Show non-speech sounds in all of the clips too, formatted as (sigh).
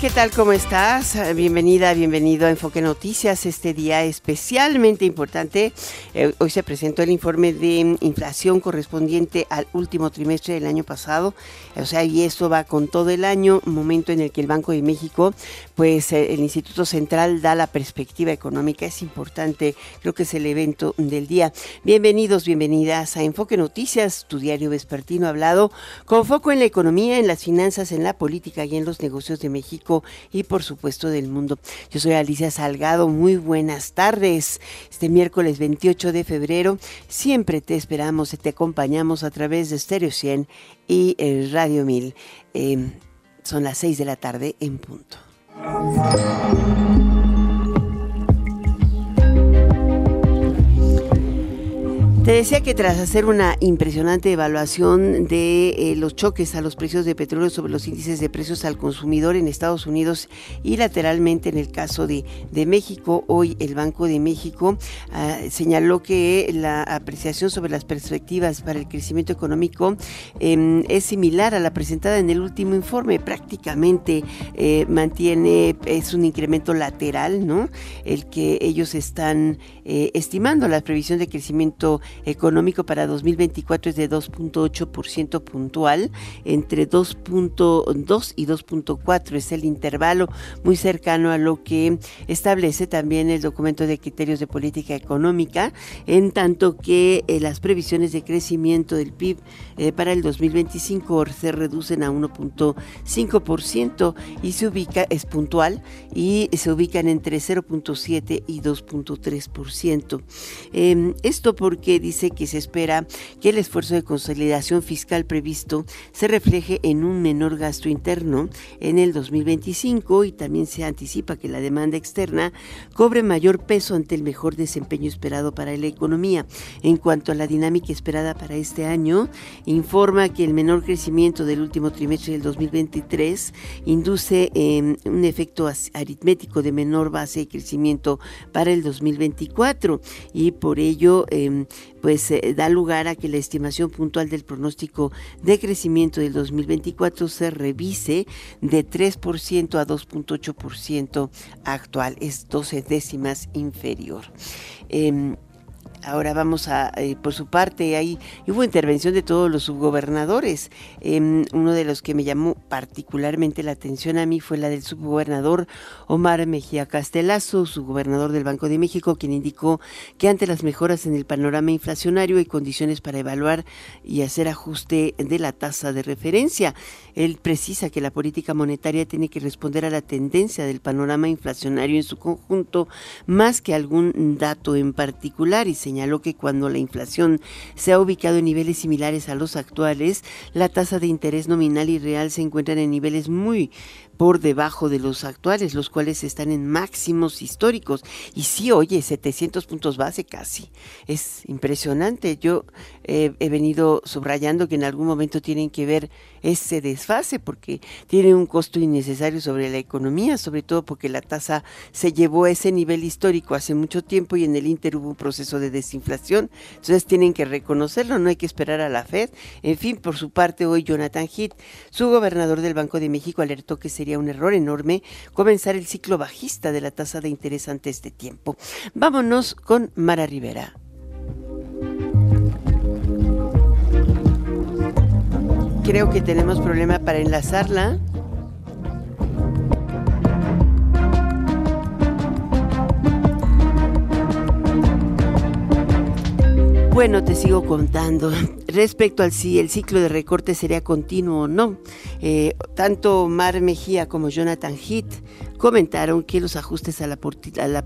¿Qué tal? ¿Cómo estás? Bienvenida, bienvenido a Enfoque Noticias. Este día especialmente importante. Eh, hoy se presentó el informe de inflación correspondiente al último trimestre del año pasado. O sea, y esto va con todo el año, momento en el que el Banco de México, pues eh, el Instituto Central da la perspectiva económica. Es importante, creo que es el evento del día. Bienvenidos, bienvenidas a Enfoque Noticias, tu diario vespertino hablado, con foco en la economía, en las finanzas, en la política y en los negocios de México y por supuesto del mundo. Yo soy Alicia Salgado, muy buenas tardes. Este miércoles 28 de febrero siempre te esperamos y te acompañamos a través de Stereo 100 y eh, Radio 1000. Em, son las 6 de la tarde en punto. Thank you. Te decía que tras hacer una impresionante evaluación de eh, los choques a los precios de petróleo sobre los índices de precios al consumidor en Estados Unidos y lateralmente en el caso de, de México, hoy el Banco de México ah, señaló que la apreciación sobre las perspectivas para el crecimiento económico em, es similar a la presentada en el último informe. Prácticamente eh, mantiene, es un incremento lateral, ¿no? El que ellos están eh, estimando la previsión de crecimiento económico para 2024 es de 2.8% puntual, entre 2.2 y 2.4 es el intervalo muy cercano a lo que establece también el documento de criterios de política económica, en tanto que eh, las previsiones de crecimiento del PIB eh, para el 2025 se reducen a 1.5% y se ubica, es puntual, y se ubican entre 0.7 y 2.3%. Em, esto porque dice que se espera que el esfuerzo de consolidación fiscal previsto se refleje en un menor gasto interno en el 2025 y también se anticipa que la demanda externa cobre mayor peso ante el mejor desempeño esperado para la economía. En cuanto a la dinámica esperada para este año, informa que el menor crecimiento del último trimestre del 2023 induce em, un efecto aritmético de menor base de crecimiento para el 2024 y por ello em, pues eh, da lugar a que la estimación puntual del pronóstico de crecimiento del 2024 se revise de 3% a 2.8% actual, es 12 décimas inferior. Em, Ahora vamos a, eh, por su parte, ahí hubo intervención de todos los subgobernadores. Em, uno de los que me llamó particularmente la atención a mí fue la del subgobernador Omar Mejía Castelazo, subgobernador del Banco de México, quien indicó que ante las mejoras en el panorama inflacionario hay condiciones para evaluar y hacer ajuste de la tasa de referencia. Él precisa que la política monetaria tiene que responder a la tendencia del panorama inflacionario en su conjunto, más que algún dato en particular, y señaló que cuando la inflación se ha ubicado en niveles similares a los actuales, la tasa de interés nominal y real se encuentran en niveles muy por debajo de los actuales, los cuales están en máximos históricos. Y sí, oye, 700 puntos base casi. Es impresionante. Yo eh, he venido subrayando que en algún momento tienen que ver ese desfase porque tiene un costo innecesario sobre la economía, sobre todo porque la tasa se llevó a ese nivel histórico hace mucho tiempo y en el Inter hubo un proceso de desinflación. Entonces tienen que reconocerlo, no hay que esperar a la Fed. En fin, por su parte, hoy Jonathan Heath, su gobernador del Banco de México, alertó que se sería un error enorme comenzar el ciclo bajista de la tasa de interés ante este tiempo. Vámonos con Mara Rivera. Creo que tenemos problema para enlazarla. Bueno, te sigo contando. Respecto al si el ciclo de recorte sería continuo o no. Eh, tanto Mar Mejía como Jonathan Heath comentaron que los ajustes a la,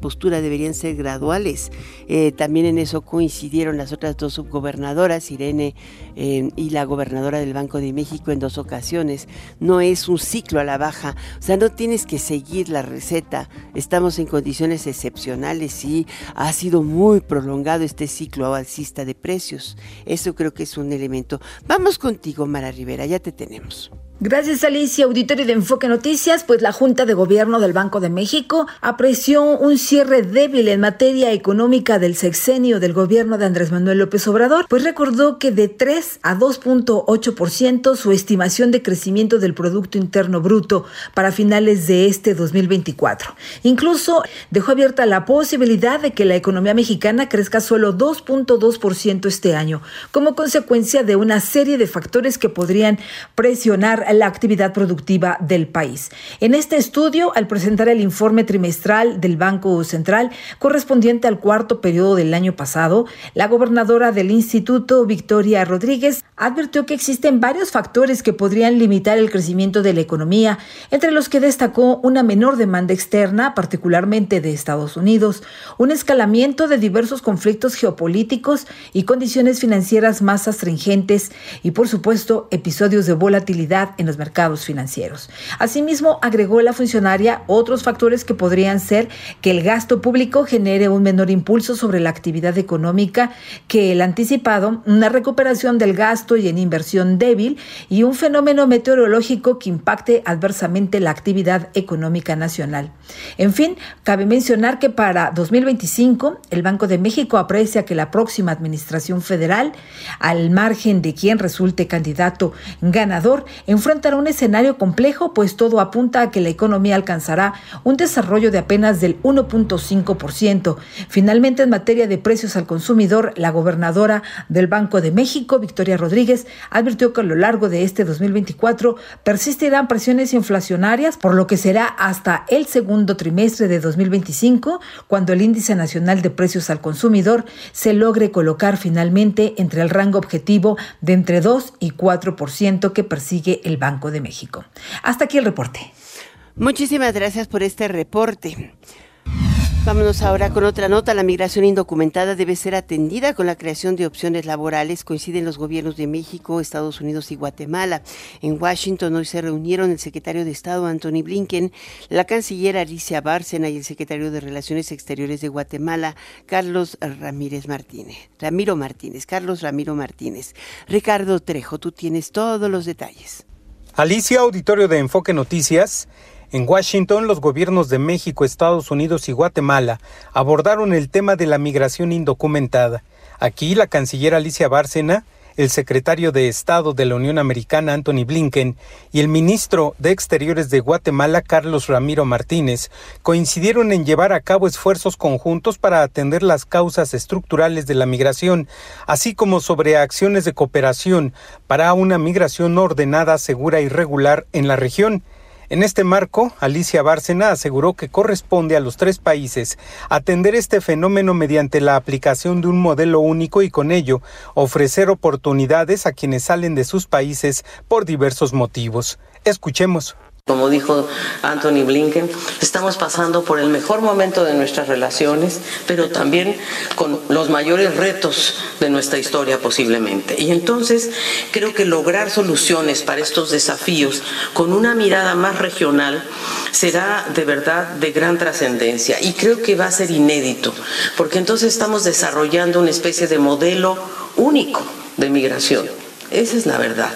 postura deberían ser graduales. Eh, también en eso coincidieron las otras dos subgobernadoras, Irene eh, y la gobernadora del Banco de México en dos ocasiones. No es un ciclo a la baja, o sea, no tienes que seguir la receta. Estamos en condiciones excepcionales y ha sido muy prolongado este ciclo alcista de precios. Eso creo que es un elemento. Vamos contigo, Mara Rivera, ya te tenemos. Gracias Alicia, auditorio de Enfoque Noticias, pues la Junta de Gobierno del Banco de México apreció un cierre débil en materia económica del sexenio del gobierno de Andrés Manuel López Obrador, pues recordó que de 3 a 2.8% su estimación de crecimiento del Producto Interno Bruto para finales de este 2024. Incluso dejó abierta la posibilidad de que la economía mexicana crezca solo 2.2% este año, como consecuencia de una serie de factores que podrían presionar la actividad productiva del país. En este estudio, al presentar el informe trimestral del Banco Central correspondiente al cuarto periodo del año pasado, la gobernadora del instituto, Victoria Rodríguez, advirtió que existen varios factores que podrían limitar el crecimiento de la economía, entre los que destacó una menor demanda externa, particularmente de Estados Unidos, un escalamiento de diversos conflictos geopolíticos y condiciones financieras más astringentes y, por supuesto, episodios de volatilidad en los mercados financieros. Asimismo, agregó la funcionaria otros factores que podrían ser que el gasto público genere un menor impulso sobre la actividad económica que el anticipado, una recuperación del gasto y en inversión débil y un fenómeno meteorológico que impacte adversamente la actividad económica nacional. En fin, cabe mencionar que para 2025 el Banco de México aprecia que la próxima administración federal, al margen de quien resulte candidato ganador, enfrenta enfrentará un escenario complejo, pues todo apunta a que la economía alcanzará un desarrollo de apenas del 1.5%. Finalmente, en materia de precios al consumidor, la gobernadora del Banco de México, Victoria Rodríguez, advirtió que a lo largo de este 2024 persistirán presiones inflacionarias, por lo que será hasta el segundo trimestre de 2025 cuando el índice nacional de precios al consumidor se logre colocar finalmente entre el rango objetivo de entre 2 y 4% que persigue el Banco de México. Hasta aquí el reporte. Muchísimas gracias por este reporte. Vámonos ahora con otra nota. La migración indocumentada debe ser atendida con la creación de opciones laborales. Coinciden los gobiernos de México, Estados Unidos y Guatemala. En Washington hoy se reunieron el secretario de Estado Anthony Blinken, la canciller Alicia Bárcena y el secretario de Relaciones Exteriores de Guatemala, Carlos Ramírez Martínez. Ramiro Martínez, Carlos Ramiro Martínez. Ricardo Trejo, tú tienes todos los detalles. Alicia, auditorio de Enfoque Noticias. En Washington, los gobiernos de México, Estados Unidos y Guatemala abordaron el tema de la migración indocumentada. Aquí, la canciller Alicia Bárcena el secretario de Estado de la Unión Americana, Anthony Blinken, y el ministro de Exteriores de Guatemala, Carlos Ramiro Martínez, coincidieron en llevar a cabo esfuerzos conjuntos para atender las causas estructurales de la migración, así como sobre acciones de cooperación para una migración ordenada, segura y regular en la región. En este marco, Alicia Bárcena aseguró que corresponde a los tres países atender este fenómeno mediante la aplicación de un modelo único y con ello ofrecer oportunidades a quienes salen de sus países por diversos motivos. Escuchemos. Como dijo Anthony Blinken, estamos pasando por el mejor momento de nuestras relaciones, pero también con los mayores retos de nuestra historia posiblemente. Y entonces creo que lograr soluciones para estos desafíos con una mirada más regional será de verdad de gran trascendencia y creo que va a ser inédito, porque entonces estamos desarrollando una especie de modelo único de migración. Esa es la verdad.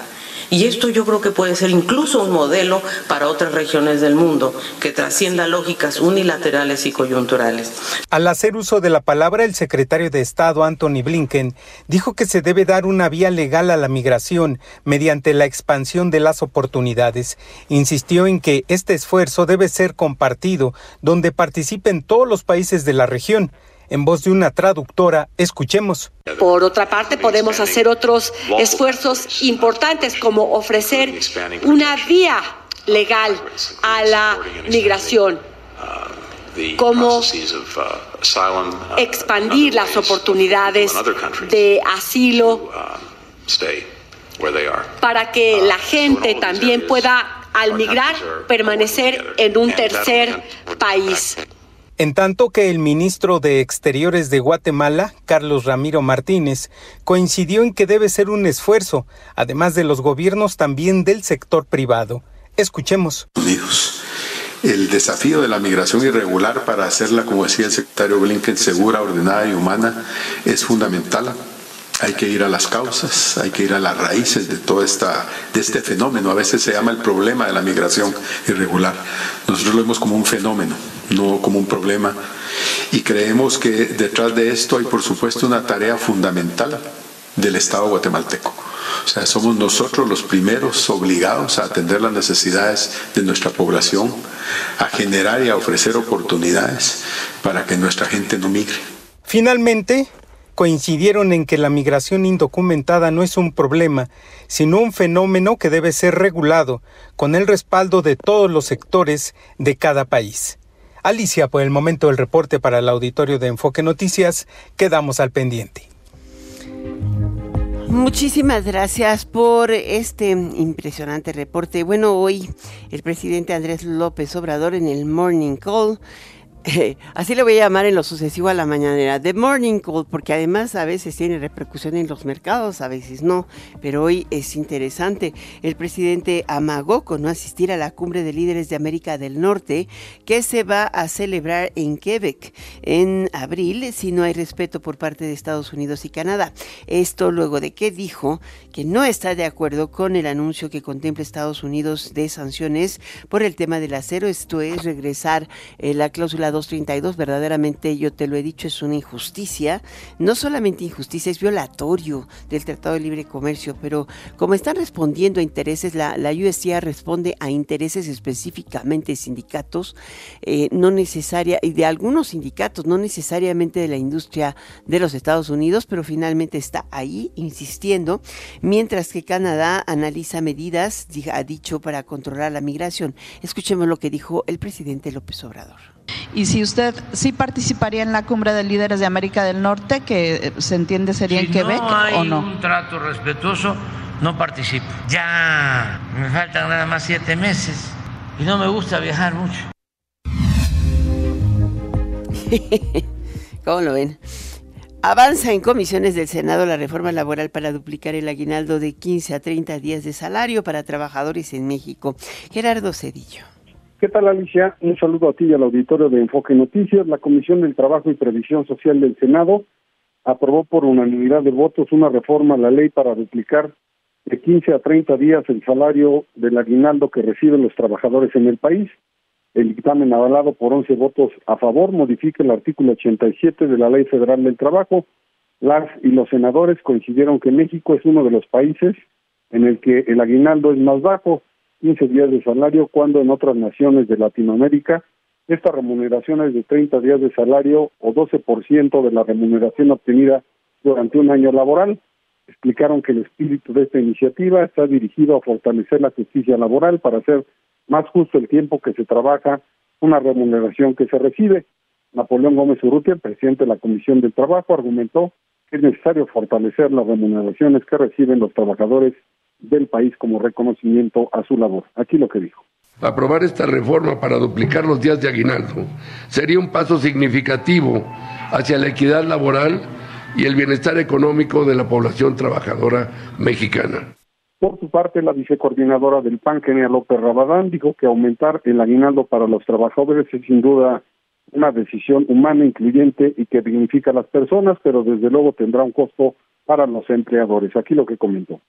Y esto yo creo que puede ser incluso un modelo para otras regiones del mundo que trascienda lógicas unilaterales y coyunturales. Al hacer uso de la palabra, el secretario de Estado, Anthony Blinken, dijo que se debe dar una vía legal a la migración mediante la expansión de las oportunidades. Insistió en que este esfuerzo debe ser compartido, donde participen todos los países de la región. En voz de una traductora, escuchemos. Por otra parte, podemos hacer otros esfuerzos importantes como ofrecer una vía legal a la migración, como expandir las oportunidades de asilo para que la gente también pueda, al migrar, permanecer en un tercer país. En tanto que el ministro de Exteriores de Guatemala, Carlos Ramiro Martínez, coincidió en que debe ser un esfuerzo, además de los gobiernos, también del sector privado. Escuchemos. Unidos. El desafío de la migración irregular para hacerla, como decía el secretario Blinken, segura, ordenada y humana es fundamental hay que ir a las causas, hay que ir a las raíces de todo esta, de este fenómeno. A veces se llama el problema de la migración irregular. Nosotros lo vemos como un fenómeno, no como un problema. Y creemos que detrás de esto hay, por supuesto, una tarea fundamental del Estado guatemalteco. O sea, somos nosotros los primeros obligados a atender las necesidades de nuestra población, a generar y a ofrecer oportunidades para que nuestra gente no migre. Finalmente, coincidieron en que la migración indocumentada no es un problema, sino un fenómeno que debe ser regulado con el respaldo de todos los sectores de cada país. Alicia, por el momento del reporte para el auditorio de Enfoque Noticias, quedamos al pendiente. Muchísimas gracias por este impresionante reporte. Bueno, hoy el presidente Andrés López Obrador en el Morning Call (laughs) así le voy a llamar en lo sucesivo a la mañanera, The Morning Call, porque además a veces tiene repercusión en los mercados, a veces no, pero hoy es interesante. El presidente amagó con no asistir a la cumbre de líderes de América del Norte que se va a celebrar en Quebec en abril si no hay respeto por parte de Estados Unidos y Canadá. Esto luego de que dijo que no está de acuerdo con el anuncio que contempla Estados Unidos de sanciones por el tema del acero, esto es regresar eh, la cláusula 232, verdaderamente yo te lo he dicho, es una injusticia, no solamente injusticia, es violatorio del Tratado de Libre Comercio, pero como están respondiendo a intereses, la, la responde a intereses específicamente sindicatos, eh, no necesaria, y de algunos sindicatos, no necesariamente de la industria de los Estados Unidos, pero finalmente está ahí insistiendo, mientras que Canadá analiza medidas, ha dicho, para controlar la migración. Escuchemos lo que dijo el presidente López Obrador. Y si usted sí participaría en la cumbre de líderes de América del Norte, que eh, se entiende sería en Quebec no hay o no. un trato respetuoso, no participo. Ya me faltan nada más siete meses y no me gusta viajar mucho. (laughs) ¿Cómo lo ven? Avanza en comisiones del Senado la reforma laboral para duplicar el aguinaldo de 15 a 30 días de salario para trabajadores en México. Gerardo Cedillo. ¿Qué tal, Alicia? Un saludo a ti y al auditorio de Enfoque Noticias. La Comisión del Trabajo y Previsión Social del Senado aprobó por unanimidad de votos una reforma a la ley para duplicar de 15 a 30 días el salario del aguinaldo que reciben los trabajadores en el país. El dictamen avalado por 11 votos a favor modifica el artículo 87 de la Ley Federal del Trabajo. Las y los senadores coincidieron que México es uno de los países en el que el aguinaldo es más bajo 15 días de salario, cuando en otras naciones de Latinoamérica esta remuneración es de 30 días de salario o 12% de la remuneración obtenida durante un año laboral. Explicaron que el espíritu de esta iniciativa está dirigido a fortalecer la justicia laboral para hacer más justo el tiempo que se trabaja, una remuneración que se recibe. Napoleón Gómez Urrutia, presidente de la Comisión del Trabajo, argumentó que es necesario fortalecer las remuneraciones que reciben los trabajadores del país como reconocimiento a su labor. Aquí lo que dijo. Aprobar esta reforma para duplicar los días de aguinaldo sería un paso significativo hacia la equidad laboral y el bienestar económico de la población trabajadora mexicana. Por su parte, la vicecoordinadora del PAN, Kenia López Rabadán, dijo que aumentar el aguinaldo para los trabajadores es sin duda una decisión humana, incluyente y que dignifica a las personas, pero desde luego tendrá un costo para los empleadores. Aquí lo que comentó.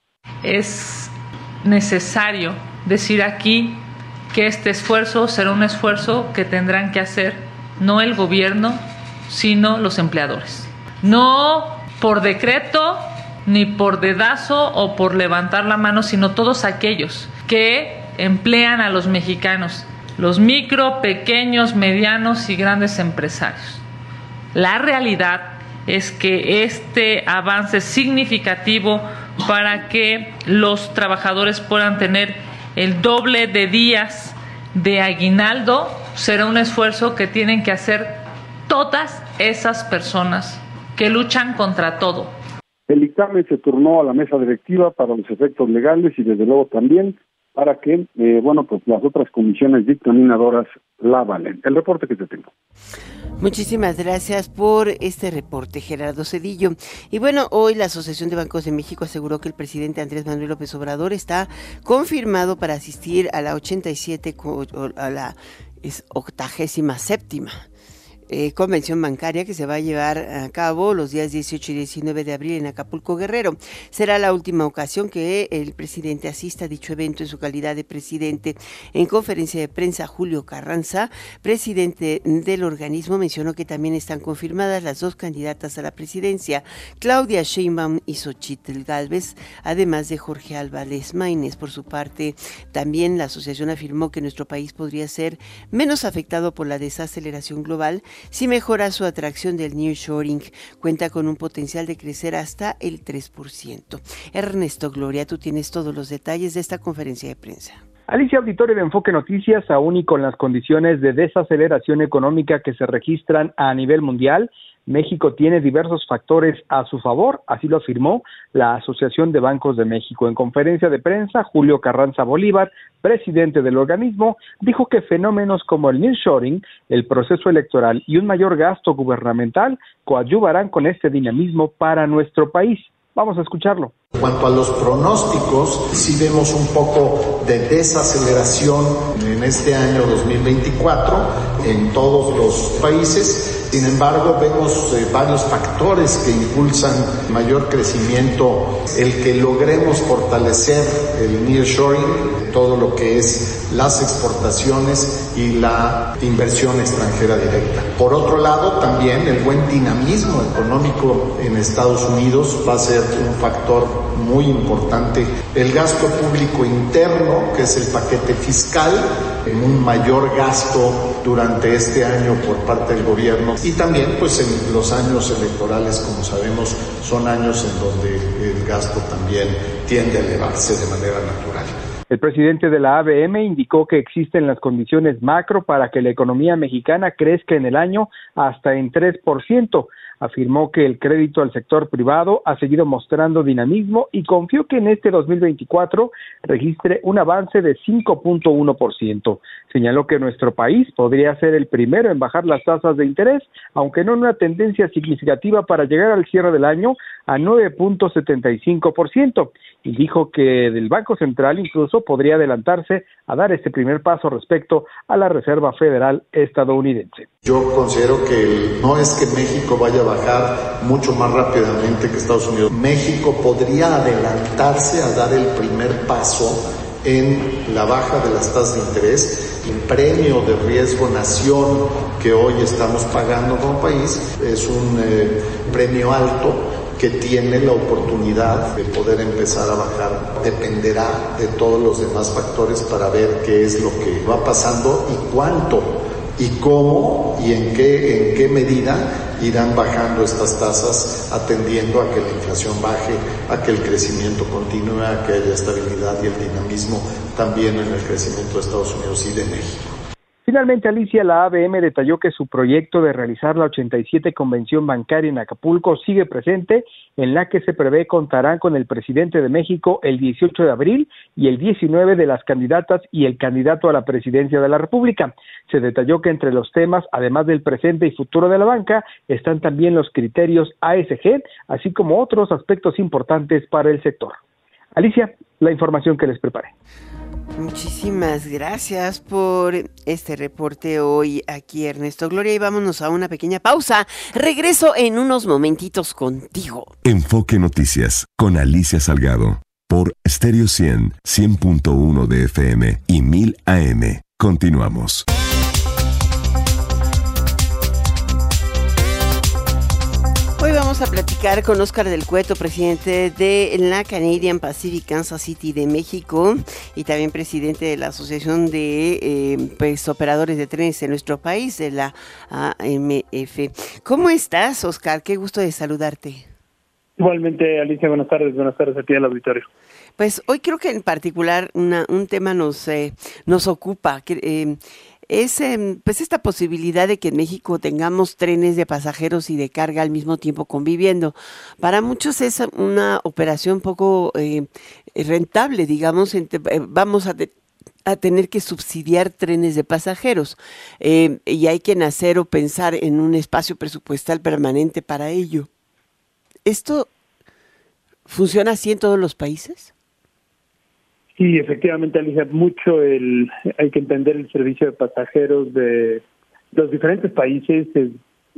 Es necesario decir aquí que este esfuerzo será un esfuerzo que tendrán que hacer no el gobierno, sino los empleadores. No por decreto, ni por dedazo o por levantar la mano, sino todos aquellos que emplean a los mexicanos, los micro, pequeños, medianos y grandes empresarios. La realidad es que este avance significativo para que los trabajadores puedan tener el doble de días de aguinaldo será un esfuerzo que tienen que hacer todas esas personas que luchan contra todo. El dictamen se turnó a la mesa directiva para los efectos legales y desde luego también para que, eh, bueno, pues las otras comisiones dictaminadoras la valen. El reporte que te tengo. Muchísimas gracias por este reporte, Gerardo Cedillo. Y bueno, hoy la Asociación de Bancos de México aseguró que el presidente Andrés Manuel López Obrador está confirmado para asistir a la 87, a la octagésima séptima eh, convención bancaria que se va a llevar a cabo los días 18 y 19 de abril en Acapulco Guerrero. Será la última ocasión que el presidente asista a dicho evento en su calidad de presidente. En conferencia de prensa, Julio Carranza, presidente del organismo, mencionó que también están confirmadas las dos candidatas a la presidencia, Claudia Sheinbaum y Xochitl Galvez, además de Jorge Álvarez Maínez. Por su parte, también la asociación afirmó que nuestro país podría ser menos afectado por la desaceleración global si mejora su atracción del New Shoring, cuenta con un potencial de crecer hasta el 3%. Ernesto Gloria, tú tienes todos los detalles de esta conferencia de prensa. Alicia Auditorio de Enfoque Noticias, aún y con las condiciones de desaceleración económica que se registran a nivel mundial, México tiene diversos factores a su favor, así lo afirmó la Asociación de Bancos de México. En conferencia de prensa, Julio Carranza Bolívar, presidente del organismo, dijo que fenómenos como el nearshoring, el proceso electoral y un mayor gasto gubernamental coadyuvarán con este dinamismo para nuestro país. Vamos a escucharlo. En cuanto a los pronósticos, sí vemos un poco de desaceleración en este año 2024 en todos los países sin embargo, vemos eh, varios factores que impulsan mayor crecimiento, el que logremos fortalecer el nearshoring, todo lo que es las exportaciones y la inversión extranjera directa. Por otro lado, también el buen dinamismo económico en Estados Unidos va a ser un factor muy importante. El gasto público interno, que es el paquete fiscal, un mayor gasto durante este año por parte del gobierno y también pues en los años electorales como sabemos son años en donde el gasto también tiende a elevarse de manera natural. El presidente de la ABM indicó que existen las condiciones macro para que la economía mexicana crezca en el año hasta en 3% afirmó que el crédito al sector privado ha seguido mostrando dinamismo y confió que en este 2024 registre un avance de 5.1%. Señaló que nuestro país podría ser el primero en bajar las tasas de interés, aunque no en una tendencia significativa para llegar al cierre del año a 9.75% y dijo que del Banco Central incluso podría adelantarse a dar este primer paso respecto a la Reserva Federal estadounidense. Yo considero que no es que México vaya a bajar mucho más rápidamente que Estados Unidos. México podría adelantarse a dar el primer paso en la baja de las tasas de interés. El premio de riesgo nación que hoy estamos pagando como país es un eh, premio alto que tiene la oportunidad de poder empezar a bajar. Dependerá de todos los demás factores para ver qué es lo que va pasando y cuánto y cómo y en qué, en qué medida irán bajando estas tasas atendiendo a que la inflación baje, a que el crecimiento continúe, a que haya estabilidad y el dinamismo también en el crecimiento de Estados Unidos y de México. Finalmente, Alicia, la ABM detalló que su proyecto de realizar la 87 Convención Bancaria en Acapulco sigue presente, en la que se prevé contarán con el presidente de México el 18 de abril y el 19 de las candidatas y el candidato a la presidencia de la República. Se detalló que entre los temas, además del presente y futuro de la banca, están también los criterios ASG, así como otros aspectos importantes para el sector. Alicia, la información que les preparé. Muchísimas gracias por este reporte hoy aquí, Ernesto Gloria. Y vámonos a una pequeña pausa. Regreso en unos momentitos contigo. Enfoque Noticias con Alicia Salgado por Stereo 100, 100.1 de FM y 1000 AM. Continuamos. Vamos a platicar con Oscar del Cueto, presidente de la Canadian Pacific Kansas City de México y también presidente de la Asociación de eh, pues, Operadores de Trenes en nuestro país, de la AMF. ¿Cómo estás, Oscar? Qué gusto de saludarte. Igualmente, Alicia, buenas tardes, buenas tardes a ti al auditorio. Pues hoy creo que en particular un tema nos, eh, nos ocupa. Que, eh, es em, pues esta posibilidad de que en México tengamos trenes de pasajeros y de carga al mismo tiempo conviviendo. Para muchos es una operación poco eh, rentable, digamos, eh, vamos a, tener que subsidiar trenes de pasajeros em, y hay que nacer o pensar en un espacio presupuestal permanente para ello. ¿Esto funciona así en todos los países? Sí, efectivamente, Alicia, mucho el, hay que entender el servicio de pasajeros de los diferentes países,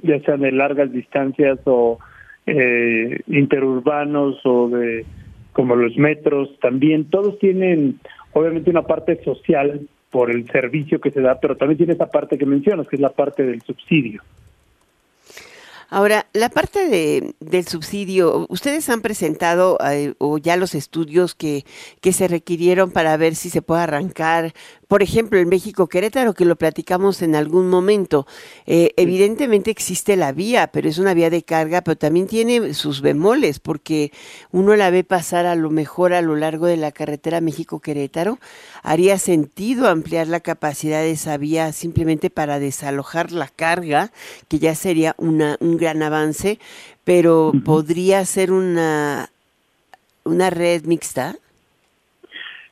ya sean de largas distancias o eh, interurbanos o de como los metros, también todos tienen obviamente una parte social por el servicio que se da, pero también tiene esa parte que mencionas, que es la parte del subsidio. Ahora, la parte de, del subsidio, ustedes han presentado eh, o ya los estudios que, que se requirieron para ver si se puede arrancar por ejemplo, en México Querétaro, que lo platicamos en algún momento, eh, evidentemente existe la vía, pero es una vía de carga, pero también tiene sus bemoles, porque uno la ve pasar a lo mejor a lo largo de la carretera México Querétaro. Haría sentido ampliar la capacidad de esa vía simplemente para desalojar la carga, que ya sería una, un gran avance, pero podría ser una, una red mixta.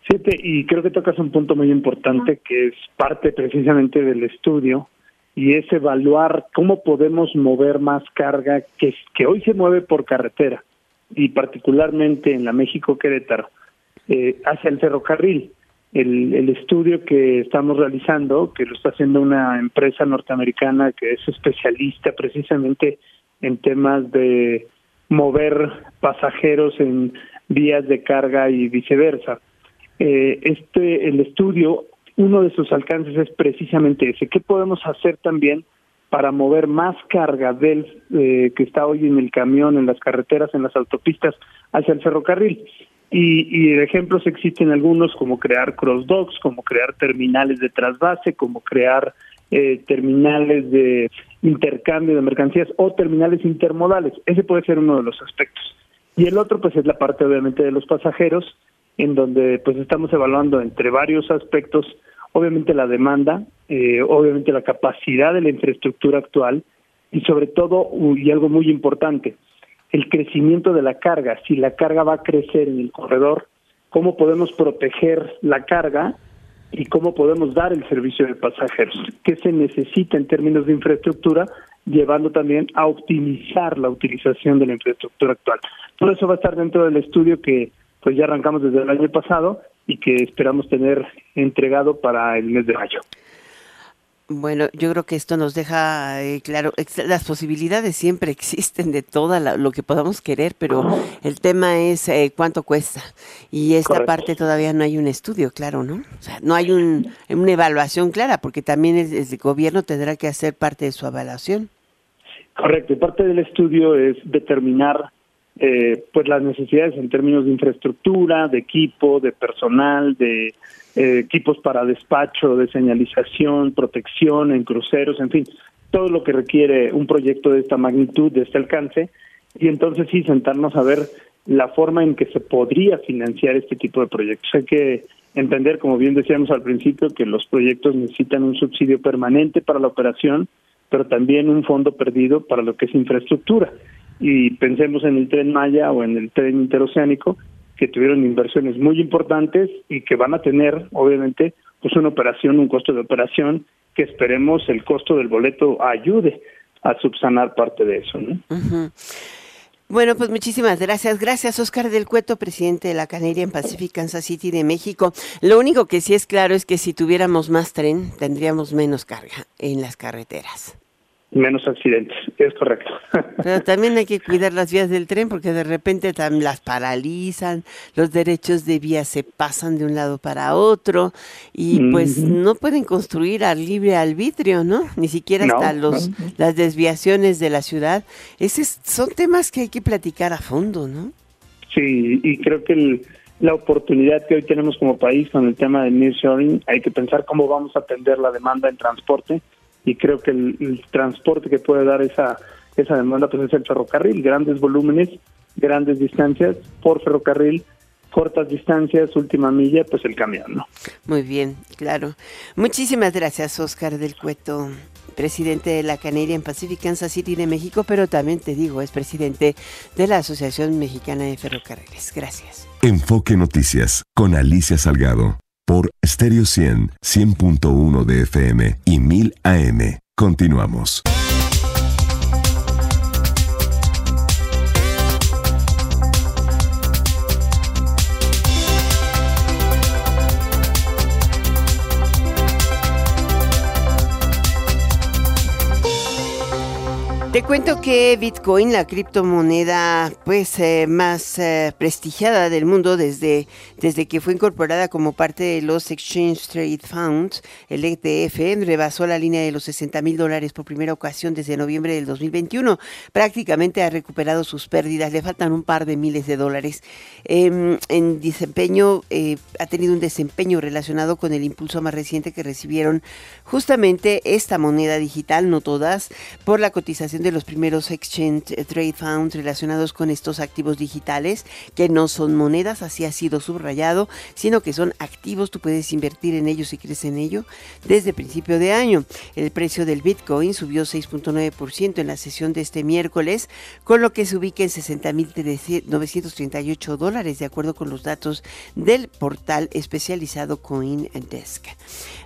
Sí, y creo que tocas un punto muy importante que es parte precisamente del estudio y es evaluar cómo podemos mover más carga que, que hoy se mueve por carretera y particularmente en la México Querétaro eh, hacia el ferrocarril. El, el estudio que estamos realizando, que lo está haciendo una empresa norteamericana que es especialista precisamente en temas de mover pasajeros en vías de carga y viceversa eh, este el estudio uno de sus alcances es precisamente ese. Qué podemos hacer también para mover más carga del eh, que está hoy en el camión en las carreteras en las autopistas hacia el ferrocarril y, y ejemplos existen algunos como crear cross docks como crear terminales de trasvase como crear eh, terminales de intercambio de mercancías o terminales intermodales. Ese puede ser uno de los aspectos. Y el otro pues es la parte obviamente de los pasajeros en donde pues estamos evaluando entre varios aspectos, obviamente la demanda, eh, obviamente la capacidad de la infraestructura actual y sobre todo, y algo muy importante, el crecimiento de la carga. Si la carga va a crecer en el corredor, ¿cómo podemos proteger la carga y cómo podemos dar el servicio de pasajeros? ¿Qué se necesita en términos de infraestructura? llevando también a optimizar la utilización de la infraestructura actual. Todo eso va a estar dentro del estudio que pues ya arrancamos desde el año pasado y que esperamos tener entregado para el mes de mayo. Bueno, yo creo que esto nos deja eh, claro, las posibilidades siempre (laughs) existen de todo lo que podamos querer, pero el tema es eh, cuánto cuesta. Y esta parte todavía no hay un estudio claro, ¿no? O sea, no hay un, una evaluación clara, porque también el, el, gobierno tendrá que hacer parte de su evaluación. Correcto, y parte del estudio es determinar eh, pues las necesidades en términos de infraestructura, de equipo, de personal, de eh, equipos para despacho, de señalización, protección en cruceros, en fin, todo lo que requiere un proyecto de esta magnitud, de este alcance, y entonces sí sentarnos a ver la forma en que se podría financiar este tipo de proyectos. Hay que entender, como bien decíamos al principio, que los proyectos necesitan un subsidio permanente para la operación, pero también un fondo perdido para lo que es infraestructura y pensemos en el tren Maya o en el tren interoceánico que tuvieron inversiones muy importantes y que van a tener obviamente pues una operación, un costo de operación que esperemos el costo del boleto ayude a subsanar parte de eso, ¿no? Bueno, pues muchísimas gracias. Gracias, Oscar del Cueto, presidente de la Canadian Pacific Kansas City de México. Lo único que sí es claro es que si tuviéramos más tren, tendríamos menos carga en las carreteras menos accidentes, es correcto. (laughs) Pero también hay que cuidar las vías del tren porque de repente las paralizan, los derechos de vía se pasan de un lado para otro y pues no pueden construir al libre arbitrio, ¿no? Ni siquiera hasta los las desviaciones de la ciudad. Esos son temas que hay que platicar a fondo, ¿no? Sí, y creo que la oportunidad que hoy tenemos como país con el tema del nearshoring, hay que pensar cómo vamos a atender la demanda en transporte y creo que el, transporte que puede dar esa esa demanda pues es el ferrocarril, grandes volúmenes, grandes distancias por ferrocarril cortas distancias, última milla, pues el camión, ¿no? Muy bien, claro. Muchísimas gracias, Oscar del Cueto, presidente de la Canadian Pacific Kansas City de México, pero también te digo, es presidente de la Asociación Mexicana de Ferrocarriles. Gracias. Enfoque Noticias con Alicia Salgado por Stereo 100, 100.1 de FM y 1000 AM. Continuamos. Te cuento que Bitcoin, la criptomoneda pues eh, más eh, prestigiada del mundo desde, desde que fue incorporada como parte de los Exchange Trade Funds, el ETF, rebasó la línea de los 60 mil dólares por primera ocasión desde noviembre del 2021. Prácticamente ha recuperado sus pérdidas, le faltan un par de miles de dólares. Em, en desempeño, eh, ha tenido un desempeño relacionado con el impulso más reciente que recibieron justamente esta moneda digital, no todas, por la cotización de los primeros exchange trade funds relacionados con estos activos digitales, que no son monedas, así ha sido subrayado, sino que son activos, tú puedes invertir en ellos si crees en ello, desde principio de año. El precio del Bitcoin subió 6.9% en la sesión de este miércoles, con lo que se ubica en 60.938 dólares, de acuerdo con los datos del portal especializado CoinDesk.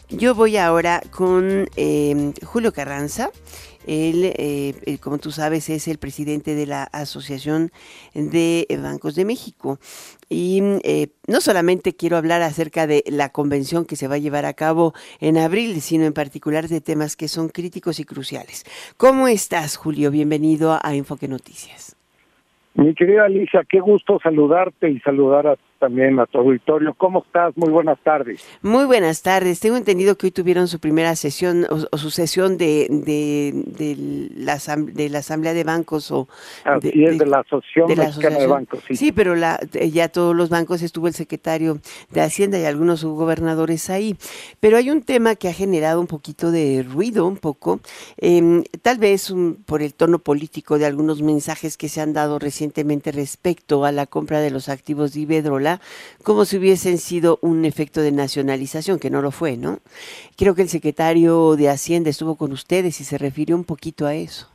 Yo voy ahora con eh, Julio Carranza. Él, eh, como tú sabes, es el presidente de la Asociación de Bancos de México. Y eh, no solamente quiero hablar acerca de la convención que se va a llevar a cabo en abril, sino en particular de temas que son críticos y cruciales. ¿Cómo estás, Julio? Bienvenido a Enfoque Noticias. Mi querida Alicia, qué gusto saludarte y saludar a también a tu auditorio. ¿Cómo estás? Muy buenas tardes. Muy buenas tardes. Tengo entendido que hoy tuvieron su primera sesión o, su sesión de, de, la, de la Asamblea de Bancos. o Así de, es, de la Asociación de Bancos. Sí. sí, pero la, ya todos los bancos estuvo el secretario de Hacienda y algunos subgobernadores ahí. Pero hay un tema que ha generado un poquito de ruido, un poco, em, tal vez por el tono político de algunos mensajes que se han dado recientemente respecto a la compra de los activos de Como si hubiesen sido un efecto de nacionalización, que no lo fue, ¿no? Creo que el secretario de Hacienda estuvo con ustedes y se refirió un poquito a eso.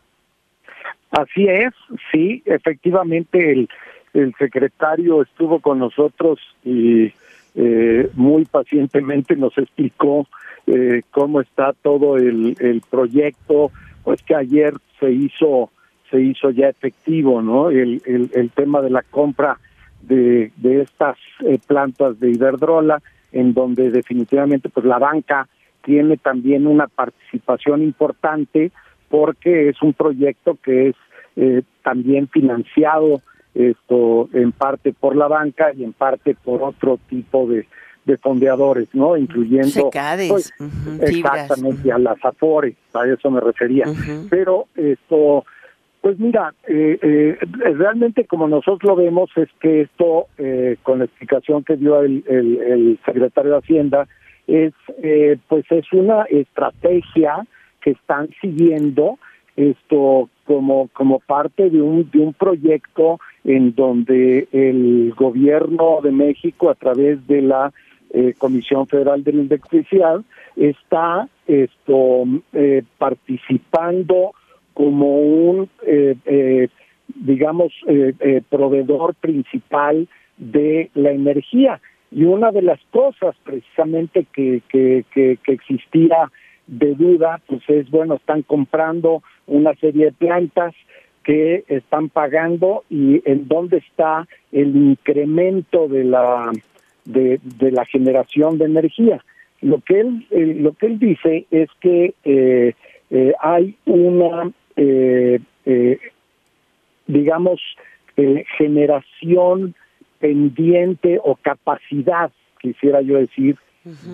Así es, sí, efectivamente el, el secretario estuvo con nosotros y eh, muy pacientemente nos explicó eh, cómo está todo el, el proyecto, pues que ayer se hizo se hizo ya efectivo, ¿no? El, el tema de la compra de, de estas eh, plantas de Iberdrola, en donde definitivamente pues la banca tiene también una participación importante porque es un proyecto que es eh, también financiado esto en parte por la banca y en parte por otro tipo de, de fondeadores, ¿no? Incluyendo pues, exactamente a las Afores, a eso me refería. Pero esto pues mira, eh, eh, realmente como nosotros lo vemos es que esto, eh, con la explicación que dio el, el, secretario de Hacienda, es eh, pues es una estrategia que están siguiendo esto como como parte de un de un proyecto en donde el gobierno de México a través de la eh, Comisión Federal de la Electricidad está esto eh, participando como un, eh, eh, digamos, eh, proveedor principal de la energía. Y una de las cosas precisamente que, que, que, existía de duda, pues es, bueno, están comprando una serie de plantas que están pagando y en dónde está el incremento de la de, la generación de energía. Lo que él lo que él dice es que eh, hay una eh, eh, digamos, eh, generación pendiente o capacidad, quisiera yo decir,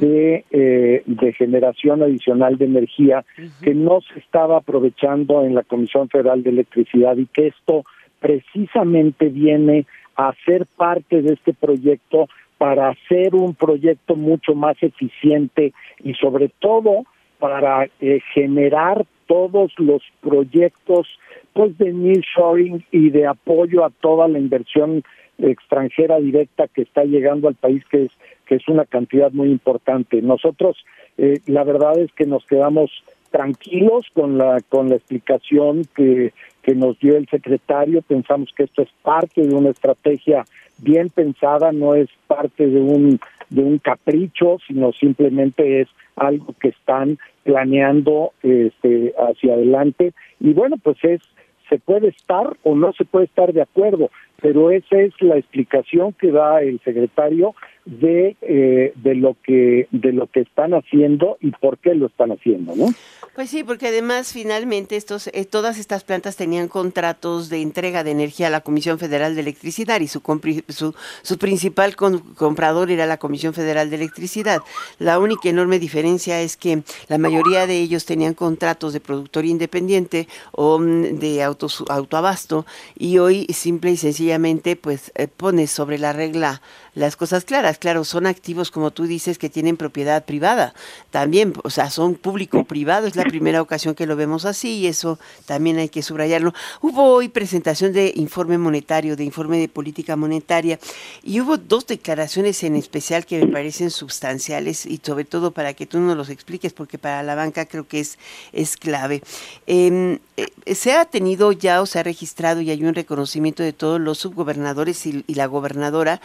de, eh, de generación adicional de energía que no se estaba aprovechando en la Comisión Federal de Electricidad y que esto precisamente viene a ser parte de este proyecto para hacer un proyecto mucho más eficiente y sobre todo para eh, generar todos los proyectos pues de nearshoring y de apoyo a toda la inversión extranjera directa que está llegando al país, que es que es una cantidad muy importante. Nosotros, eh, la verdad es que nos quedamos tranquilos con la con la explicación que, que nos dio el secretario. Pensamos que esto es parte de una estrategia bien pensada, no es parte de un de un capricho, sino simplemente es algo que están planeando este, hacia adelante. Y bueno, pues es se puede estar o no se puede estar de acuerdo, pero esa es la explicación que da el secretario de eh, de lo que de lo que están haciendo y por qué lo están haciendo, ¿no? Pues sí, porque además finalmente estos eh, todas estas plantas tenían contratos de entrega de energía a la Comisión Federal de Electricidad y su su, su principal comprador era la Comisión Federal de Electricidad. La única enorme diferencia es que la mayoría de ellos tenían contratos de productor independiente o mm, de autos, autoabasto y hoy simple y sencillamente pues eh, pone sobre la regla las cosas claras. Claro, son activos, como tú dices, que tienen propiedad privada. También, o sea, son público-privado. Es la primera ocasión que lo vemos así y eso también hay que subrayarlo. Hubo hoy presentación de informe monetario, de informe de política monetaria y hubo dos declaraciones en especial que me parecen sustanciales y sobre todo para que tú nos los expliques porque para la banca creo que es, es clave. Em, eh, se ha tenido ya o se ha registrado y hay un reconocimiento de todos los subgobernadores y, la gobernadora.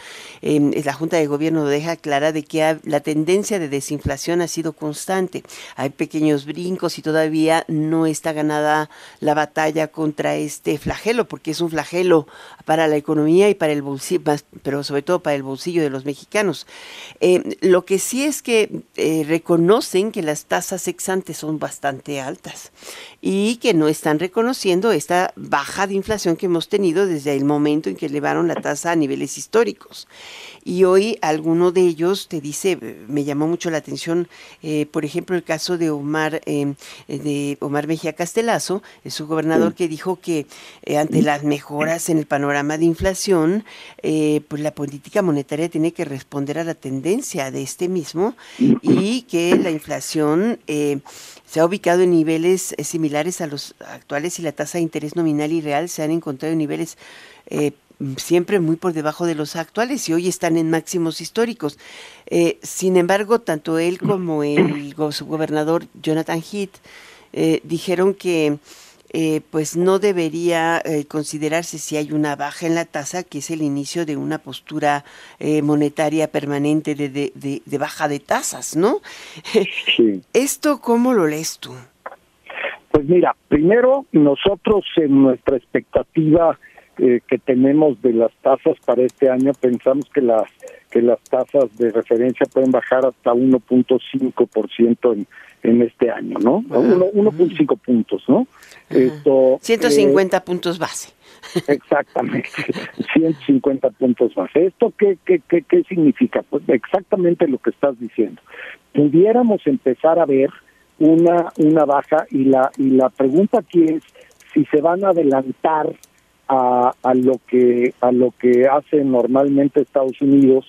Em, la Junta de Gobierno deja clara de que la tendencia de desinflación ha sido constante. Hay pequeños brincos y todavía no está ganada la batalla contra este flagelo, porque es un flagelo para la economía y para el bolsillo, pero sobre todo para el bolsillo de los mexicanos. Em, lo que sí es que eh, reconocen que las tasas exantes son bastante altas y que no están reconociendo esta baja de inflación que hemos tenido desde el momento en que elevaron la tasa a niveles históricos. Y hoy alguno de ellos te dice, me llamó mucho la atención, eh, por ejemplo, el caso de Omar, em, de Omar Mejía Castelazo, su gobernador, que dijo que eh, ante las mejoras en el panorama de inflación, eh, pues la política monetaria tiene que responder a la tendencia de este mismo y que la inflación se ha ubicado en niveles eh, similares a los actuales y la tasa de interés nominal y real se han encontrado en niveles eh, siempre muy por debajo de los actuales y hoy están en máximos históricos. Eh, sin embargo, tanto él como el subgobernador Jonathan Heath dijeron que eh, pues no debería eh, considerarse si hay una baja en la tasa, que es el inicio de una postura eh, monetaria permanente de, de, baja de tasas, ¿no? (laughs) ¿Esto cómo lo lees tú? Pues mira, primero nosotros en nuestra expectativa que tenemos de las tasas para este año pensamos que las que las tasas de referencia pueden bajar hasta 1.5% en en este año, ¿no? 1.5 puntos, ¿no? Esto, 150 eh, puntos base. (laughs) Exactamente, (laughs) 150 puntos base. ¿Esto qué, qué, qué, qué significa? Pues exactamente lo que estás diciendo. Pudiéramos empezar a ver una, una baja y la, y la pregunta aquí es si se van a adelantar a, a lo que a lo que hace normalmente Estados Unidos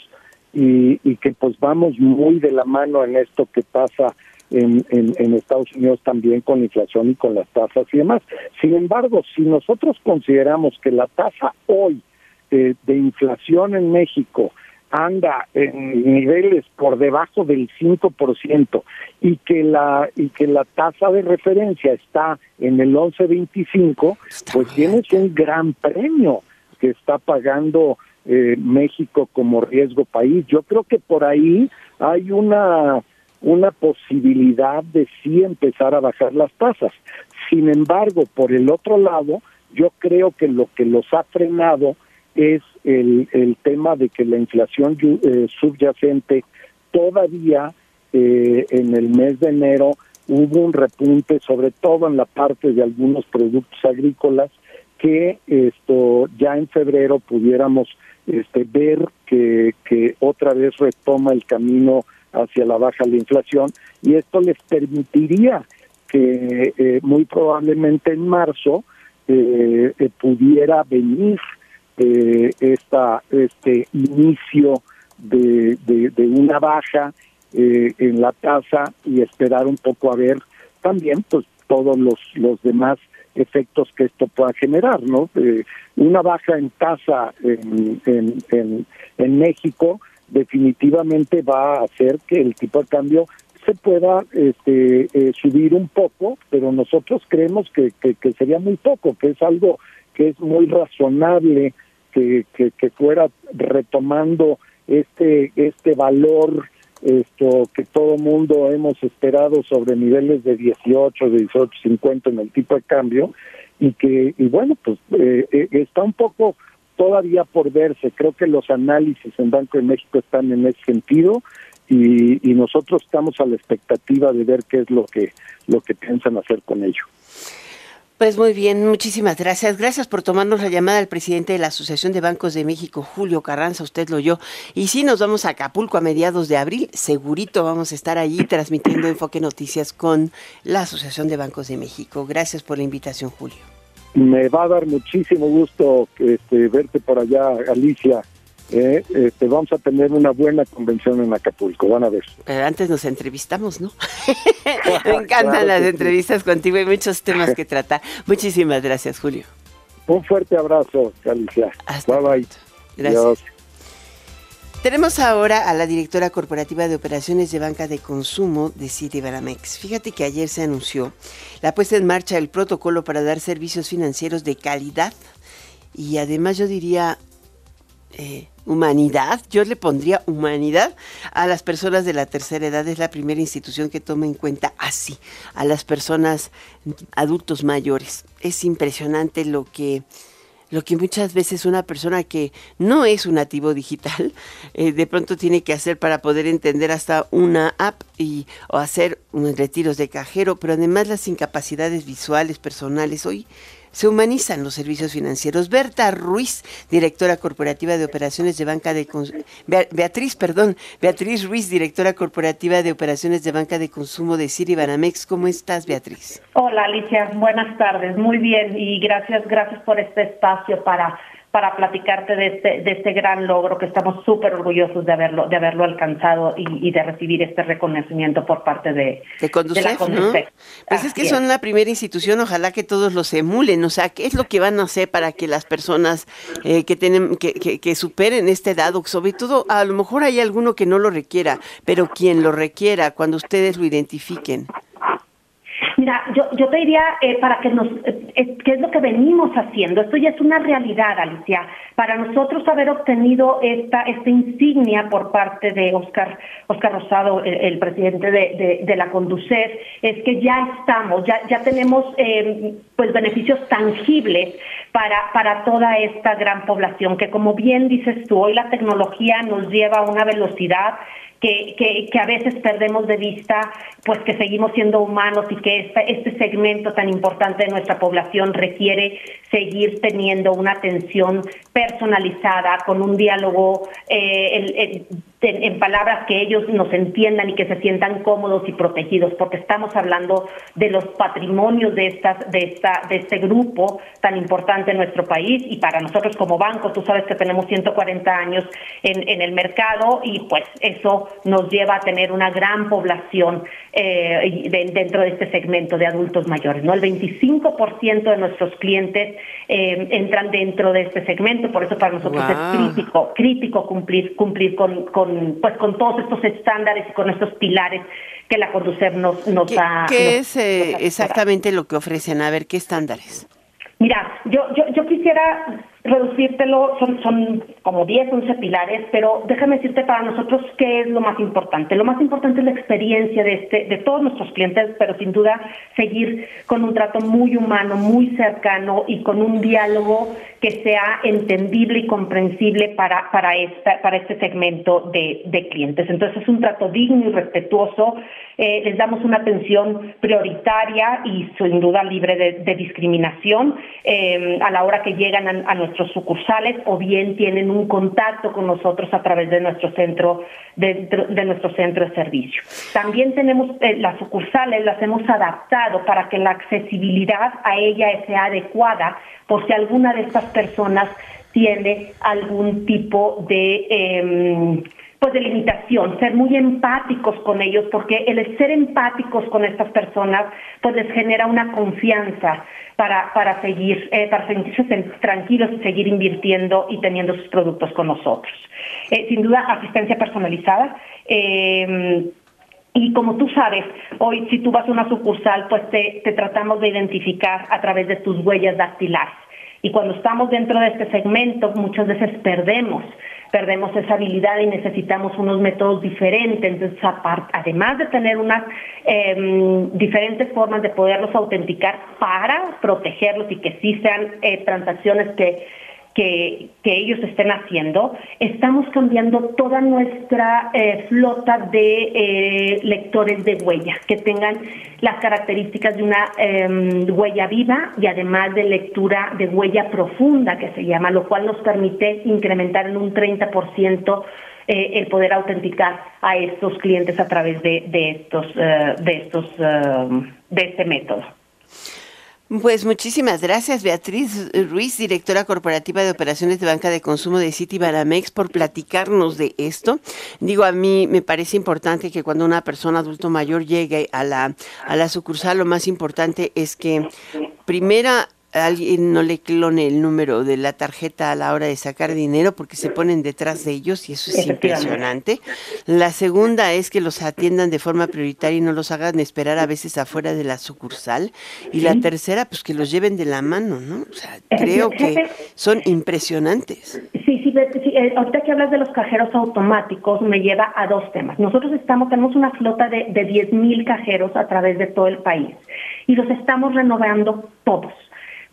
y, y que pues vamos muy de la mano en esto que pasa en, en, Estados Unidos también con la inflación y con las tasas y demás. Sin embargo, si nosotros consideramos que la tasa hoy eh, de inflación en México anda en niveles por debajo del 5% y que la y que la tasa de referencia está en el 11.25, pues tienes un gran premio que está pagando eh, México como riesgo país. Yo creo que por ahí hay una una posibilidad de sí empezar a bajar las tasas. Sin embargo, por el otro lado, yo creo que lo que los ha frenado es el, el tema de que la inflación eh, subyacente todavía eh, en el mes de enero hubo un repunte, sobre todo en la parte de algunos productos agrícolas, que esto ya en febrero pudiéramos este, ver que, que otra vez retoma el camino hacia la baja la inflación y esto les permitiría que eh, muy probablemente en marzo eh, eh, pudiera venir esta este inicio de, de, una baja en la tasa y esperar un poco a ver también pues todos los los demás efectos que esto pueda generar, ¿no? Eh, una baja en tasa en, en, en, México definitivamente va a hacer que el tipo de cambio se pueda este, eh, subir un poco, pero nosotros creemos que, que, sería muy poco, que es algo que es muy razonable que, que, fuera retomando este este valor esto que todo mundo hemos esperado sobre niveles de 18, de 18, 50 en el tipo de cambio y que y bueno pues eh, eh, está un poco todavía por verse. Creo que los análisis en Banco de México están en ese sentido y, y nosotros estamos a la expectativa de ver qué es lo que lo que piensan hacer con ello pues muy bien, muchísimas gracias. Gracias por tomarnos la llamada al presidente de la Asociación de Bancos de México, Julio Carranza, usted lo oyó. Y sí, nos vamos a Acapulco a mediados de abril, segurito vamos a estar allí transmitiendo Enfoque Noticias con la Asociación de Bancos de México. Gracias por la invitación, Julio. Me va a dar muchísimo gusto este, verte por allá, Alicia. Eh, este, vamos a tener una buena convención en Acapulco, van a ver. Pero antes nos entrevistamos, ¿no? (laughs) (laughs) Me encantan las entrevistas contigo, hay muchos temas que tratar. Muchísimas gracias, Julio. Un fuerte abrazo, Alicia. Hasta bye bye. Gracias. Tenemos ahora a la directora corporativa de operaciones de banca de consumo de Citibanamex. Fíjate que ayer se anunció la puesta en marcha del protocolo para dar servicios financieros de calidad y además yo diría eh, humanidad, yo le pondría humanidad a las personas de la tercera edad. Es la primera institución que toma en cuenta así a las personas adultos mayores. Es impresionante lo que lo que muchas veces una persona que no es un nativo digital eh, de pronto tiene que hacer para poder entender hasta una app y o hacer retiros de cajero, pero además las incapacidades visuales personales hoy se humanizan los servicios financieros. Berta Ruiz, directora corporativa de operaciones de banca de Beatriz, perdón, Beatriz Ruiz, directora corporativa de operaciones de banca de consumo de Ciri Banamex. ¿Cómo estás, Beatriz? Hola, Alicia. Buenas tardes. Muy bien y gracias, gracias por este espacio para para platicarte de este, de este gran logro que estamos súper orgullosos de haberlo, de haberlo alcanzado y, de recibir este reconocimiento por parte de, de, Conducef, Pues es que son la primera institución, ojalá que todos los emulen, o sea, ¿qué es lo que van a hacer para que las personas eh, que, tienen, que, que, que superen este dado, sobre todo a lo mejor hay alguno que no lo requiera, pero quien lo requiera, cuando ustedes lo identifiquen? Mira, yo, yo te diría eh, para que nos, eh, ¿qué es lo que venimos haciendo? Esto ya es una realidad, Alicia. Para nosotros haber obtenido esta, esta insignia por parte de Oscar, Oscar Rosado, el, presidente de, de, la Conducef, es que ya estamos, ya, ya tenemos eh, pues beneficios tangibles para, para toda esta gran población, que como bien dices tú, hoy la tecnología nos lleva a una velocidad que, que, que, a veces perdemos de vista, pues que seguimos siendo humanos y que este, segmento tan importante de nuestra población requiere seguir teniendo una atención personalizada, con un diálogo eh, en, palabras que ellos nos entiendan y que se sientan cómodos y protegidos, porque estamos hablando de los patrimonios de estas, de esta, de este grupo tan importante en nuestro país y para nosotros como banco, tú sabes que tenemos 140 años en, en el mercado y pues eso nos lleva a tener una gran población eh, dentro de este segmento de adultos mayores. ¿no? El 25% de nuestros clientes eh, entran dentro de este segmento, por eso para nosotros es crítico, crítico cumplir, cumplir con, con, pues, con todos estos estándares y con estos pilares que la Conducer nos, nos ¿Qué, ha... ¿Qué es eh, exactamente lo que ofrecen? A ver, ¿qué estándares? Mira, yo, yo, yo quisiera reducírtelo, son, son como 10, 11 pilares, pero déjame decirte para nosotros qué es lo más importante. Lo más importante es la experiencia de, este, de todos nuestros clientes, pero sin duda seguir con un trato muy humano, muy cercano y con un diálogo que sea entendible y comprensible para, para, esta, para este segmento de, de clientes. Entonces es un trato digno y respetuoso, eh, les damos una atención prioritaria y sin duda libre de, discriminación eh, a la hora que llegan a, a sucursales o bien tienen un contacto con nosotros a través de nuestro centro de, de nuestro centro de servicio. También tenemos eh, las sucursales, las hemos adaptado para que la accesibilidad a ella sea adecuada por si alguna de estas personas tiene algún tipo de em, pues de limitación, ser muy empáticos con ellos, porque el ser empáticos con estas personas, pues les genera una confianza para, para seguir, eh, para sentirse tranquilos y seguir invirtiendo y teniendo sus productos con nosotros. Eh, sin duda, asistencia personalizada. Eh, y como tú sabes, hoy si tú vas a una sucursal, pues te, te tratamos de identificar a través de tus huellas dactilares. Y cuando estamos dentro de este segmento, muchas veces perdemos perdemos esa habilidad y necesitamos unos métodos diferentes. Entonces, además de tener unas em, diferentes formas de poderlos autenticar para protegerlos y que sí sean eh, transacciones que que, ellos estén haciendo, estamos cambiando toda nuestra eh, flota de eh, lectores de huella, que tengan las características de una em, huella viva y además de lectura de huella profunda, que se llama, lo cual nos permite incrementar en un 30% eh, el poder autenticar a estos clientes a través de, de estos, de estos, de este método. Pues muchísimas gracias, Beatriz Ruiz, directora corporativa de operaciones de banca de consumo de City Banamex, por platicarnos de esto. Digo, a mí me parece importante que cuando una persona adulto mayor llegue a la, a la sucursal, lo más importante es que primera alguien no le clone el número de la tarjeta a la hora de sacar dinero porque se ponen detrás de ellos y eso es impresionante. La segunda es que los atiendan de forma prioritaria y no los hagan esperar a veces afuera de la sucursal. Y la tercera, pues que los lleven de la mano, ¿no? O sea, creo que son impresionantes. Sí, sí, eh, ahorita que hablas de los cajeros automáticos me lleva a dos temas. Nosotros estamos, tenemos una flota de, de 10.000 cajeros a través de todo el país y los estamos renovando todos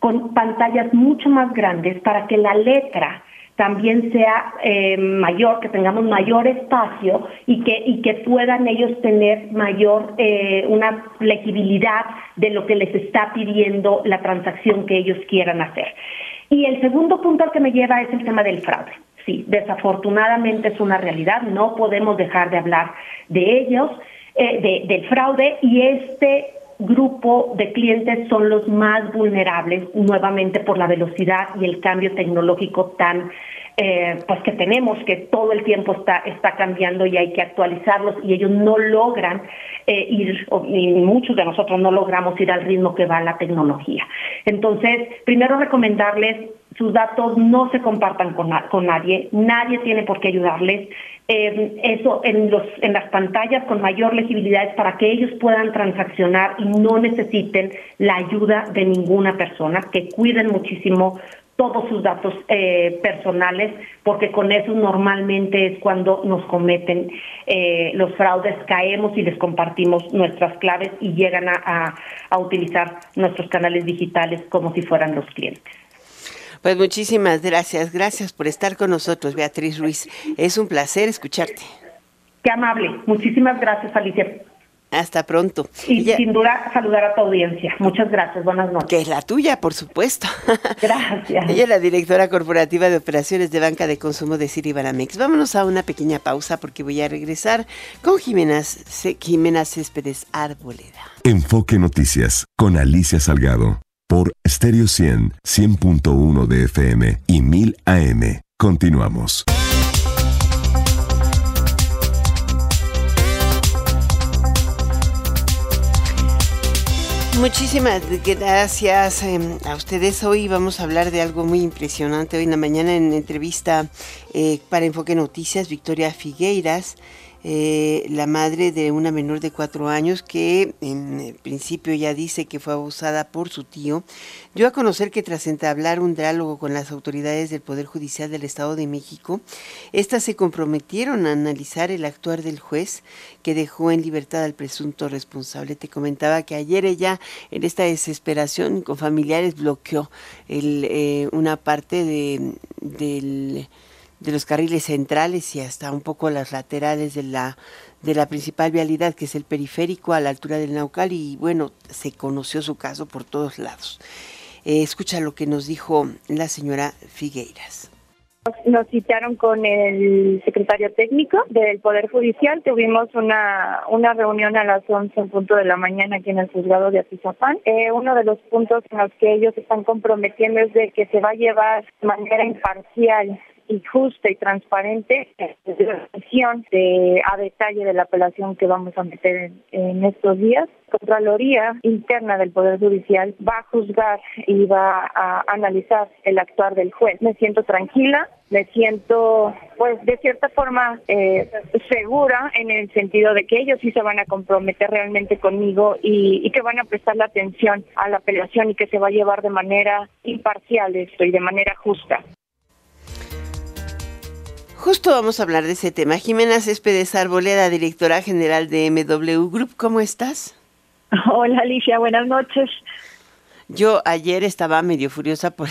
con pantallas mucho más grandes para que la letra también sea eh, mayor, que tengamos mayor espacio y que, y que puedan ellos tener mayor, eh, una legibilidad de lo que les está pidiendo la transacción que ellos quieran hacer. Y el segundo punto al que me lleva es el tema del fraude. Sí, desafortunadamente es una realidad, no podemos dejar de hablar de ellos, eh, del fraude y este grupo de clientes son los más vulnerables, nuevamente por la velocidad y el cambio tecnológico tan eh, pues que tenemos, que todo el tiempo está, está cambiando y hay que actualizarlos y ellos no logran eh, ir, y muchos de nosotros no logramos ir al ritmo que va la tecnología. Entonces, primero recomendarles sus datos no se compartan con, con nadie, nadie tiene por qué ayudarles. Eh, eso en, los, en las pantallas con mayor legibilidad para que ellos puedan transaccionar y no necesiten la ayuda de ninguna persona, que cuiden muchísimo todos sus datos eh, personales, porque con eso normalmente es cuando nos cometen eh, los fraudes, caemos y les compartimos nuestras claves y llegan a, a utilizar nuestros canales digitales como si fueran los clientes. Pues muchísimas gracias, gracias por estar con nosotros, Beatriz Ruiz. Es un placer escucharte. Qué amable. Muchísimas gracias, Alicia. Hasta pronto. Y sin duda saludar a tu audiencia. Muchas gracias. Buenas noches. Que es la tuya, por supuesto. (laughs) Gracias. Ella es la directora corporativa de operaciones de banca de consumo de Banamex. Vámonos a una pequeña pausa porque voy a regresar con Jimena, Jimena Céspedes Arboleda. Enfoque Noticias con Alicia Salgado por Stereo 100, 100.1 de FM y 1000 AM. Continuamos. Muchísimas gracias em, a ustedes. Hoy vamos a hablar de algo muy impresionante. Hoy en la mañana en entrevista eh, para Enfoque Noticias, Victoria Figueiras eh, la madre de una menor de cuatro años que en principio ya dice que fue abusada por su tío, dio a conocer que tras entablar un diálogo con las autoridades del Poder Judicial del Estado de México, éstas se comprometieron a analizar el actuar del juez que dejó en libertad al presunto responsable. Te comentaba que ayer ella, en esta desesperación con familiares, bloqueó el, eh, una parte de, del de los carriles centrales y hasta un poco las laterales de la de la principal vialidad que es el periférico a la altura del Naucal y bueno, se conoció su caso por todos lados. Eh, escucha lo que nos dijo la señora Figueiras. Nos citaron con el secretario técnico del Poder Judicial. Tuvimos una, una reunión a las 11 en punto de la mañana aquí en el juzgado de Atizapán. Eh, uno de los puntos en los que ellos están comprometiendo es de que se va a llevar de manera imparcial y justa y transparente de, a detalle de la apelación que vamos a meter en, estos días. Contraloría interna del Poder Judicial va a juzgar y va a analizar el actuar del juez. Me siento tranquila, me siento, pues, de cierta forma eh, segura en el sentido de que ellos sí se van a comprometer realmente conmigo y, y, que van a prestar la atención a la apelación y que se va a llevar de manera imparcial esto y de manera justa. Justo vamos a hablar de ese tema. Jimena Céspedes Arboleda, directora general de MW Group, ¿cómo estás? (laughs) Hola Alicia, buenas noches. Yo ayer estaba medio furiosa por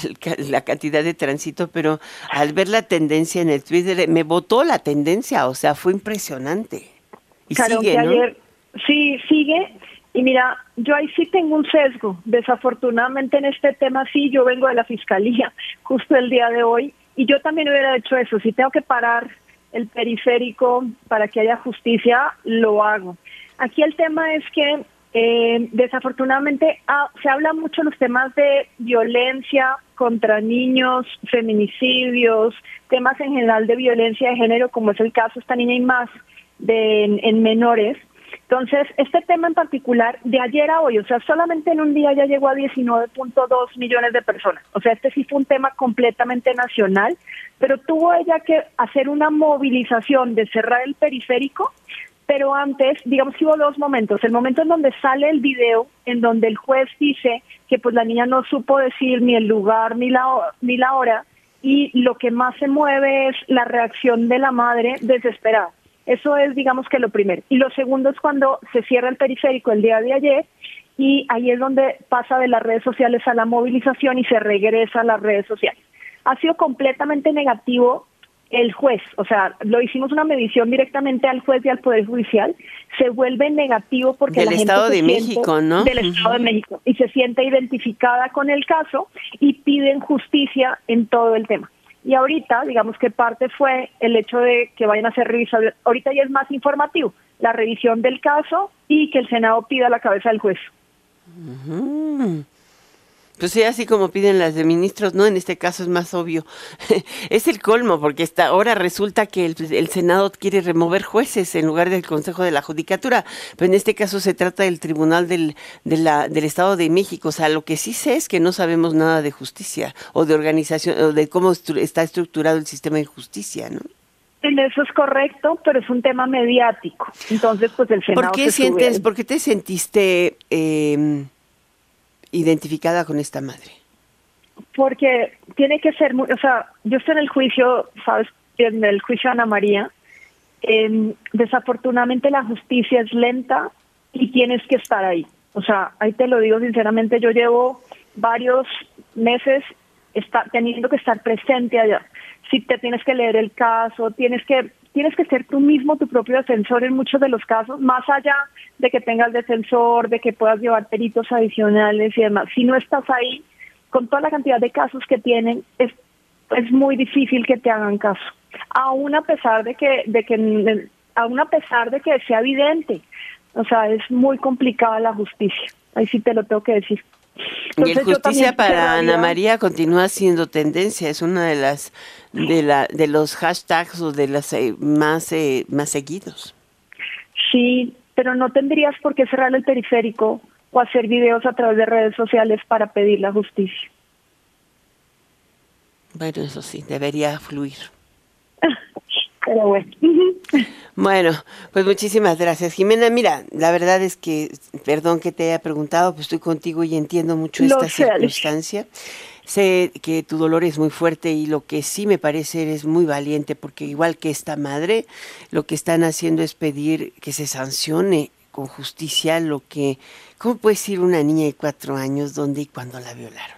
la cantidad de tránsito, pero al ver la tendencia en el Twitter, me votó la tendencia, o sea, fue impresionante. Y sigue, ¿no? ayer, sí, sigue. Y mira, yo ahí sí tengo un sesgo. Desafortunadamente en este tema sí, yo vengo de la fiscalía (laughs) justo el día de hoy y yo también hubiera hecho eso. Si tengo que parar el periférico para que haya justicia, lo hago. Aquí el tema es que eh, desafortunadamente ah, se habla mucho los temas de violencia contra niños, feminicidios, temas en general de violencia de género, como es el caso de esta niña y más de, en menores. Entonces, este tema en particular, de ayer a hoy, o sea, solamente en un día ya llegó a 19.2 millones de personas. O sea, este sí fue un tema completamente nacional, pero tuvo ella que hacer una movilización de cerrar el periférico, pero antes, digamos que hubo dos momentos. El momento en donde sale el video, en donde el juez dice que pues la niña no supo decir ni el lugar ni la, ni la hora, y lo que más se mueve es la reacción de la madre desesperada. Eso es, digamos que lo primero. Y lo segundo es cuando se cierra el periférico el día de ayer y ahí es donde pasa de las redes sociales a la movilización y se regresa a las redes sociales. Ha sido completamente negativo el juez, o sea, lo hicimos una medición directamente al juez y al Poder Judicial, se vuelve negativo porque del Estado de México, ¿no? Del Estado de México y se siente identificada con el caso y piden justicia en todo el tema. Y ahorita, digamos que parte fue el hecho de que vayan a ser revisados. Ahorita ya es más informativo, la revisión del caso y que el Senado pida la cabeza del juez. Pues sí, así como piden las de ministros, ¿no? En este caso es más obvio. (laughs) es el colmo, porque esta, ahora resulta que el, Senado quiere remover jueces en lugar del Consejo de la Judicatura, pero en este caso se trata del Tribunal del, de la, del Estado de México. O sea, lo que sí sé es que no sabemos nada de justicia o de organización, o de cómo está estructurado el sistema de justicia, ¿no? Eso es correcto, pero es un tema mediático. Entonces, pues el Senado... ¿Por qué, sientes, ¿por qué te sentiste... Eh, identificada con esta madre? Porque tiene que ser, muy, o sea, yo estoy en el juicio, sabes, en el juicio de Ana María. desafortunadamente la justicia es lenta y tienes que estar ahí. O sea, ahí te lo digo sinceramente, yo llevo varios meses está, teniendo que estar presente allá. Si te tienes que leer el caso, tienes que tienes que ser tú mismo tu propio defensor en muchos de los casos, más allá de que tengas defensor, de que puedas llevar peritos adicionales y demás. Si no estás ahí, con toda la cantidad de casos que tienen, es, es muy difícil que te hagan caso. Aún a pesar de que, de que, aún a pesar de que sea evidente, o sea, es muy complicada la justicia. Ahí sí te lo tengo que decir y el justicia para Ana María continúa siendo tendencia, es una de las de la de los hashtags o de las eh, más eh, más seguidos. Sí, pero no tendrías por qué cerrar el periférico o hacer videos a través de redes sociales para pedir la justicia. Bueno, eso sí, debería fluir. (laughs) Pero bueno. Bueno, pues muchísimas gracias, Jimena. Mira, la verdad es que, perdón que te haya preguntado, pues estoy contigo y entiendo mucho esta circunstancia. Sé que tu dolor es muy fuerte y lo que sí me parece es muy valiente, porque igual que esta madre, lo que están haciendo es pedir que se sancione con justicia lo que, ¿cómo puede decir una niña de cuatro años dónde y cuándo la violaron?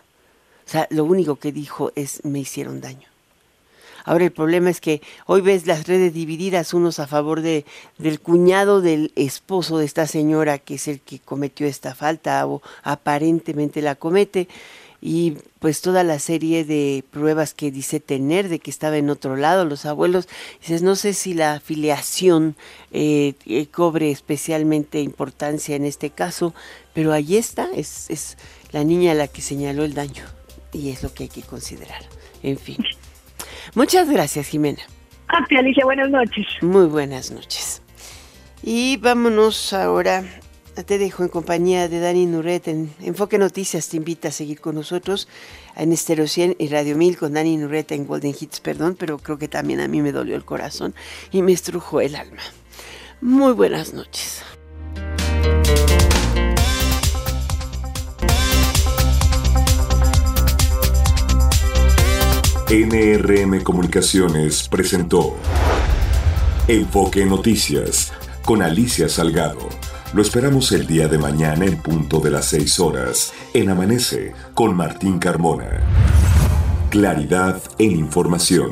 O sea, lo único que dijo es me hicieron daño. Ahora el problema es que hoy ves las redes divididas, unos a favor de, del cuñado del esposo de esta señora, que es el que cometió esta falta o aparentemente la comete, y pues toda la serie de pruebas que dice tener de que estaba en otro lado, los abuelos, dices, no sé si la afiliación eh, eh, cobre especialmente importancia en este caso, pero ahí está, es, es la niña la que señaló el daño y es lo que hay que considerar. En fin. Muchas gracias, Jimena. A ti, Alicia, buenas noches. Muy buenas noches. Y vámonos ahora te dejo en compañía de Dani Nuret en Enfoque Noticias. Te invita a seguir con nosotros en Estero 100 y Radio 1000 con Dani Nuret en Golden Hits, perdón, pero creo que también a mí me dolió el corazón y me estrujó el alma. Muy buenas noches. NRM Comunicaciones presentó Enfoque Noticias con Alicia Salgado lo esperamos el día de mañana en punto de las 6 horas en Amanece con Martín Carmona. Claridad en información.